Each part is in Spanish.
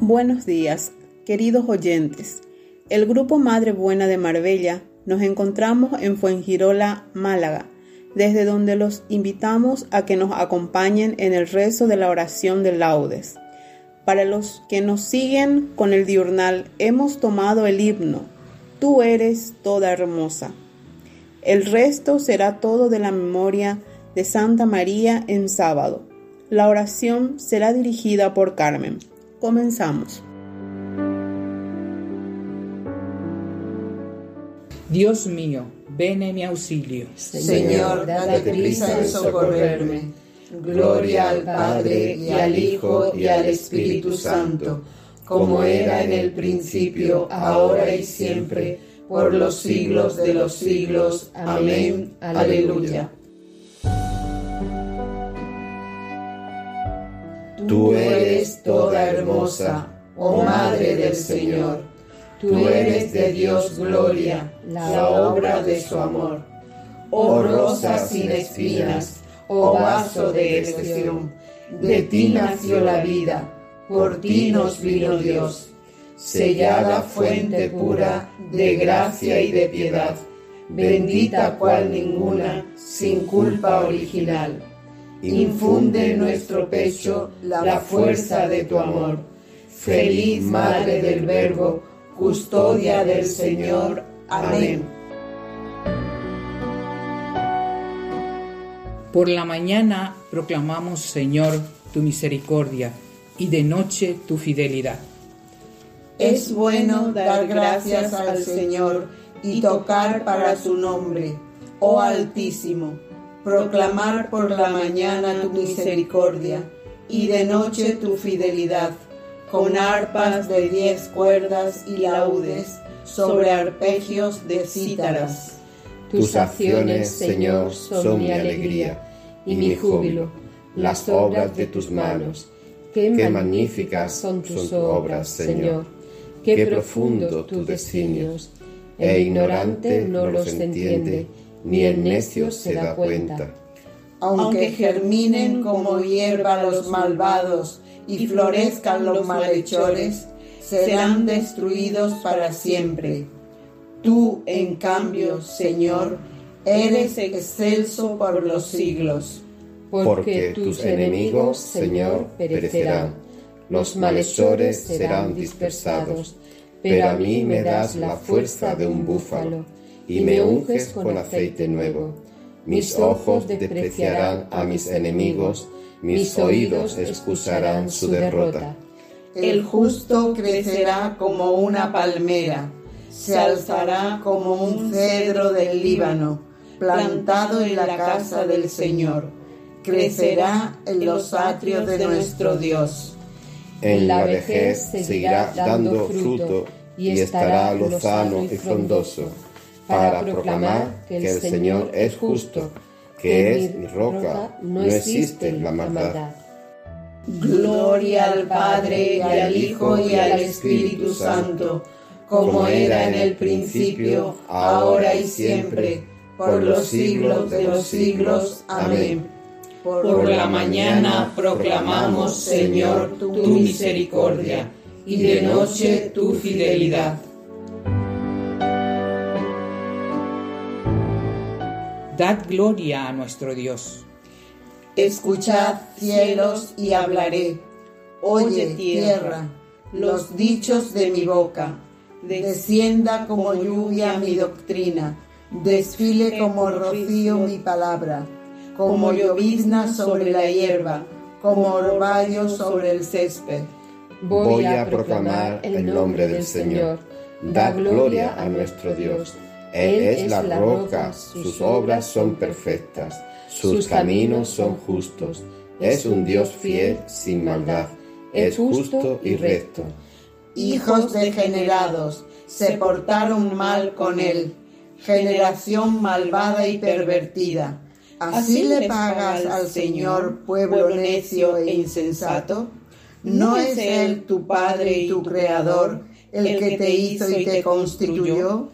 Buenos días, queridos oyentes. El Grupo Madre Buena de Marbella nos encontramos en Fuengirola, Málaga, desde donde los invitamos a que nos acompañen en el rezo de la oración de laudes. Para los que nos siguen con el diurnal, hemos tomado el himno, Tú eres toda hermosa. El resto será todo de la memoria de Santa María en sábado. La oración será dirigida por Carmen. Comenzamos. Dios mío, ven en mi auxilio. Señor, dale prisa en socorrerme. Gloria al Padre y al Hijo y al Espíritu Santo, como era en el principio, ahora y siempre, por los siglos de los siglos. Amén. Aleluya. Tú eres toda hermosa, oh Madre del Señor. Tú eres de Dios gloria, la obra de su amor. Oh rosa sin espinas, oh vaso de expresión, de ti nació la vida, por ti nos vino Dios. Sellada fuente pura de gracia y de piedad, bendita cual ninguna, sin culpa original Infunde en nuestro pecho la fuerza de tu amor. Feliz Madre del Verbo, custodia del Señor. Amén. Por la mañana proclamamos, Señor, tu misericordia y de noche tu fidelidad. Es bueno dar gracias al Señor y tocar para su nombre, oh Altísimo proclamar por la mañana tu misericordia y de noche tu fidelidad, con arpas de diez cuerdas y laudes sobre arpegios de cítaras. Tus acciones, Señor, son mi alegría y mi júbilo, las obras de tus manos. Qué magníficas son tus obras, Señor. Qué profundo tus designios. E ignorante no los entiende ni el necio se da cuenta. Aunque germinen como hierba los malvados y florezcan los malhechores, serán destruidos para siempre. Tú, en cambio, Señor, eres excelso por los siglos. Porque tus enemigos, Señor, perecerán, los malhechores serán dispersados, pero a mí me das la fuerza de un búfalo y me unges con aceite nuevo. Mis ojos despreciarán a mis enemigos, mis oídos excusarán su derrota. El justo crecerá como una palmera, se alzará como un cedro del Líbano, plantado en la casa del Señor. Crecerá en los atrios de nuestro Dios. En la vejez seguirá dando fruto y estará lozano y frondoso para proclamar que el Señor es justo, que es mi roca, no existe la maldad. Gloria al Padre y al Hijo y al Espíritu Santo, como era en el principio, ahora y siempre, por los siglos de los siglos. Amén. Por la mañana proclamamos, Señor, tu misericordia, y de noche tu fidelidad. Dad gloria a nuestro Dios. Escuchad cielos y hablaré. Oye tierra los dichos de mi boca. Descienda como lluvia mi doctrina. Desfile como rocío mi palabra. Como llovizna sobre la hierba. Como orvallo sobre el césped. voy a proclamar el nombre del Señor. Da gloria a nuestro Dios. Él es la roca, sus obras son perfectas, sus caminos son justos. Es un Dios fiel sin maldad, es justo y recto. Hijos degenerados se portaron mal con él, generación malvada y pervertida. ¿Así le pagas al Señor, pueblo necio e insensato? ¿No es Él tu Padre y tu Creador, el que te hizo y te constituyó?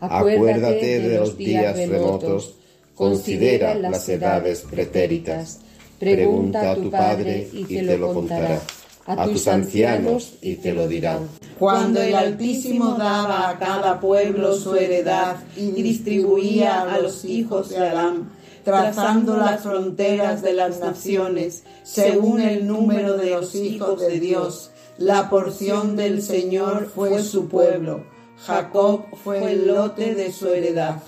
Acuérdate de los días remotos, considera las edades pretéritas. Pregunta a tu Padre y te lo contará, a tus ancianos y te lo dirán. Cuando el Altísimo daba a cada pueblo su heredad y distribuía a los hijos de Adán, trazando las fronteras de las naciones, según el número de los hijos de Dios. La porción del Señor fue su pueblo. Jacob fue el lote de su heredad.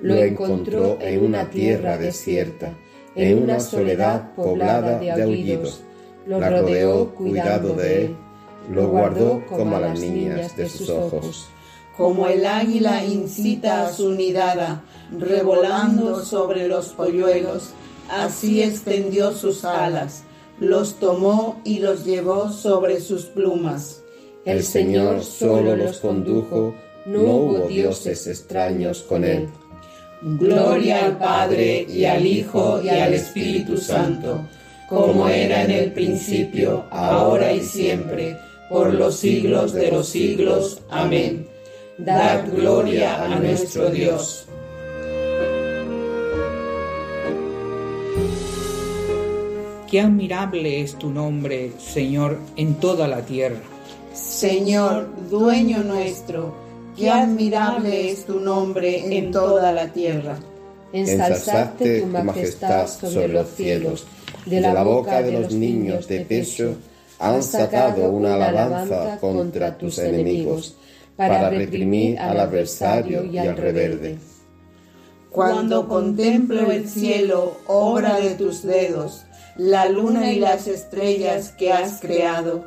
Lo encontró en una tierra desierta, en una soledad poblada de aullidos. Lo rodeó cuidado de él, lo guardó como a las niñas de sus ojos como el águila incita a su nidada, revolando sobre los polluelos, así extendió sus alas, los tomó y los llevó sobre sus plumas. El Señor solo los condujo, no hubo dioses extraños con él. Gloria al Padre y al Hijo y al Espíritu Santo, como era en el principio, ahora y siempre, por los siglos de los siglos. Amén. Dad gloria a nuestro Dios. Qué admirable es tu nombre, Señor, en toda la tierra. Señor, dueño nuestro, qué admirable es tu nombre en toda la tierra. Ensalzaste tu majestad sobre los cielos. De la boca de los niños de pecho han sacado una alabanza contra tus enemigos para reprimir al adversario y al reverde. Cuando contemplo el cielo, obra de tus dedos, la luna y las estrellas que has creado,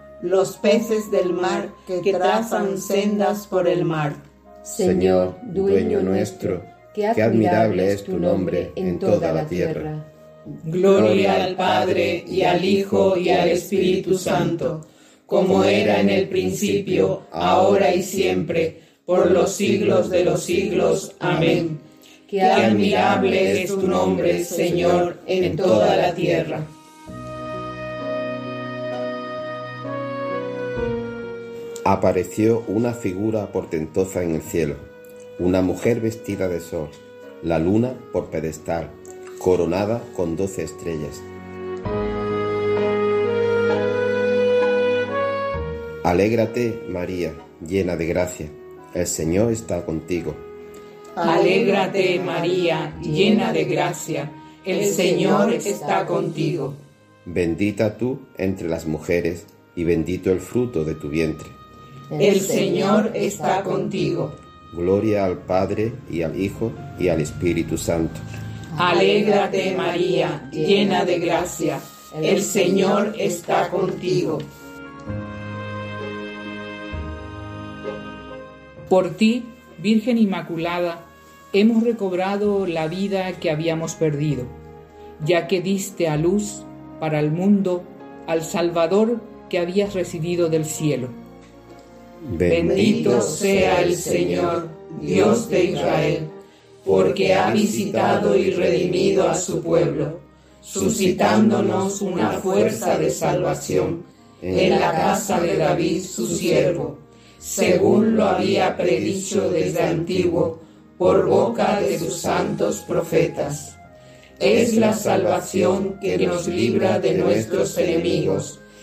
los peces del mar que trazan sendas por el mar. Señor, dueño nuestro, qué admirable es tu nombre en toda la tierra. Gloria al Padre y al Hijo y al Espíritu Santo, como era en el principio, ahora y siempre por los siglos de los siglos. Amén. Qué admirable es tu nombre, Señor, en toda la tierra. Apareció una figura portentosa en el cielo, una mujer vestida de sol, la luna por pedestal, coronada con doce estrellas. Alégrate, María, llena de gracia el Señor está contigo. Alégrate María, llena de gracia, el Señor está contigo. Bendita tú entre las mujeres y bendito el fruto de tu vientre. El Señor está contigo. Gloria al Padre y al Hijo y al Espíritu Santo. Alégrate María, llena de gracia, el Señor está contigo. Por ti, Virgen Inmaculada, hemos recobrado la vida que habíamos perdido, ya que diste a luz para el mundo al Salvador que habías recibido del cielo. Bendito sea el Señor, Dios de Israel, porque ha visitado y redimido a su pueblo, suscitándonos una fuerza de salvación en la casa de David, su siervo según lo había predicho desde antiguo por boca de sus santos profetas. Es la salvación que nos libra de nuestros enemigos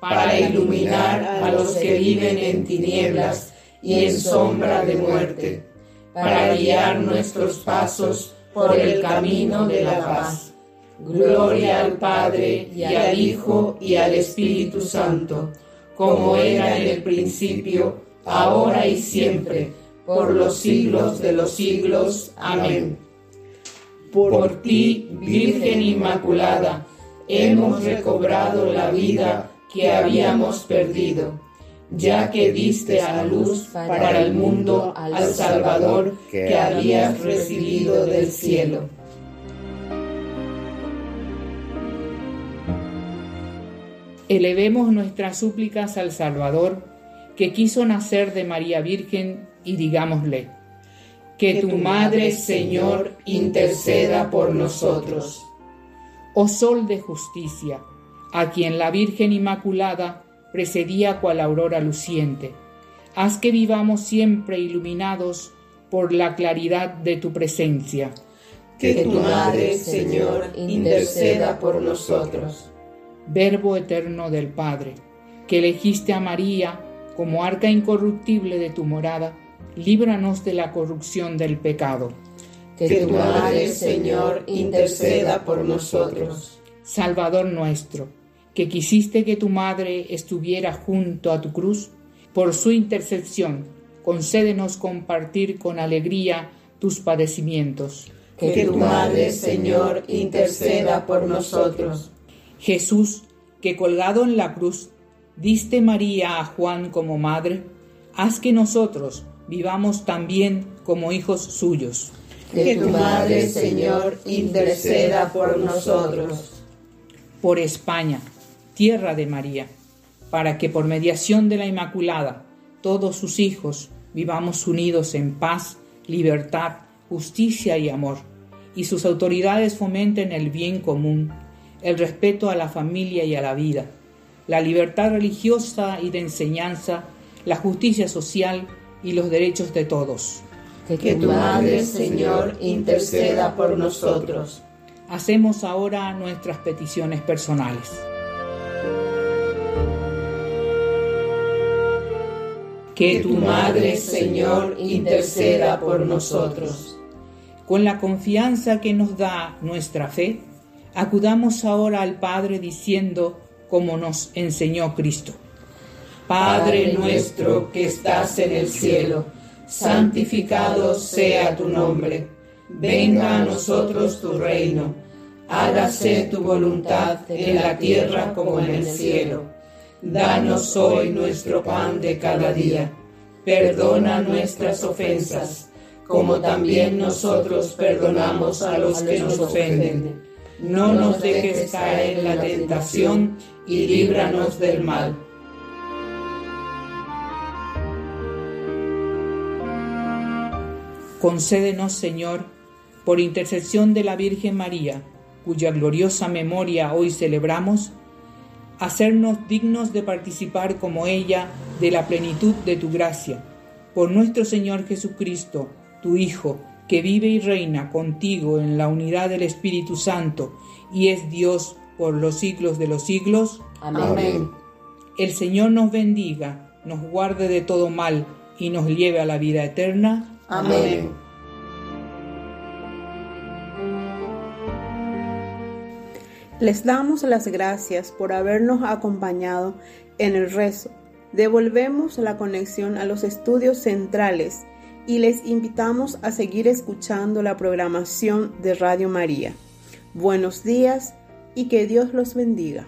para iluminar a los que viven en tinieblas y en sombra de muerte, para guiar nuestros pasos por el camino de la paz. Gloria al Padre y al Hijo y al Espíritu Santo, como era en el principio, ahora y siempre, por los siglos de los siglos. Amén. Por ti, Virgen Inmaculada, hemos recobrado la vida que habíamos perdido, ya que diste a la luz para el mundo al Salvador que habías recibido del cielo. Elevemos nuestras súplicas al Salvador, que quiso nacer de María Virgen, y digámosle, que tu Madre, Señor, interceda por nosotros. Oh Sol de justicia, a quien la Virgen Inmaculada precedía cual aurora luciente, haz que vivamos siempre iluminados por la claridad de tu presencia. Que tu Madre, Señor, interceda por nosotros. Verbo eterno del Padre, que elegiste a María como arca incorruptible de tu morada, líbranos de la corrupción del pecado. Que tu Madre, Señor, interceda por nosotros. Salvador nuestro, que quisiste que tu Madre estuviera junto a tu cruz, por su intercesión, concédenos compartir con alegría tus padecimientos. Que tu Madre, Señor, interceda por nosotros. Jesús, que colgado en la cruz, diste María a Juan como madre, haz que nosotros vivamos también como hijos suyos. Que tu Madre, Señor, interceda por nosotros. Por España, tierra de María, para que por mediación de la Inmaculada todos sus hijos vivamos unidos en paz, libertad, justicia y amor, y sus autoridades fomenten el bien común el respeto a la familia y a la vida, la libertad religiosa y de enseñanza, la justicia social y los derechos de todos. Que tu Madre, Señor, interceda por nosotros. Hacemos ahora nuestras peticiones personales. Que tu Madre, Señor, interceda por nosotros. Con la confianza que nos da nuestra fe, Acudamos ahora al Padre diciendo como nos enseñó Cristo. Padre nuestro que estás en el cielo, santificado sea tu nombre. Venga a nosotros tu reino. Hágase tu voluntad en la tierra como en el cielo. Danos hoy nuestro pan de cada día. Perdona nuestras ofensas, como también nosotros perdonamos a los que nos ofenden no nos dejes caer en la tentación y líbranos del mal. Concédenos, Señor, por intercesión de la Virgen María, cuya gloriosa memoria hoy celebramos, hacernos dignos de participar como ella de la plenitud de tu gracia. Por nuestro Señor Jesucristo, tu Hijo, que vive y reina contigo en la unidad del Espíritu Santo y es Dios por los siglos de los siglos. Amén. El Señor nos bendiga, nos guarde de todo mal y nos lleve a la vida eterna. Amén. Les damos las gracias por habernos acompañado en el rezo. Devolvemos la conexión a los estudios centrales y les invitamos a seguir escuchando la programación de Radio María. Buenos días y que Dios los bendiga.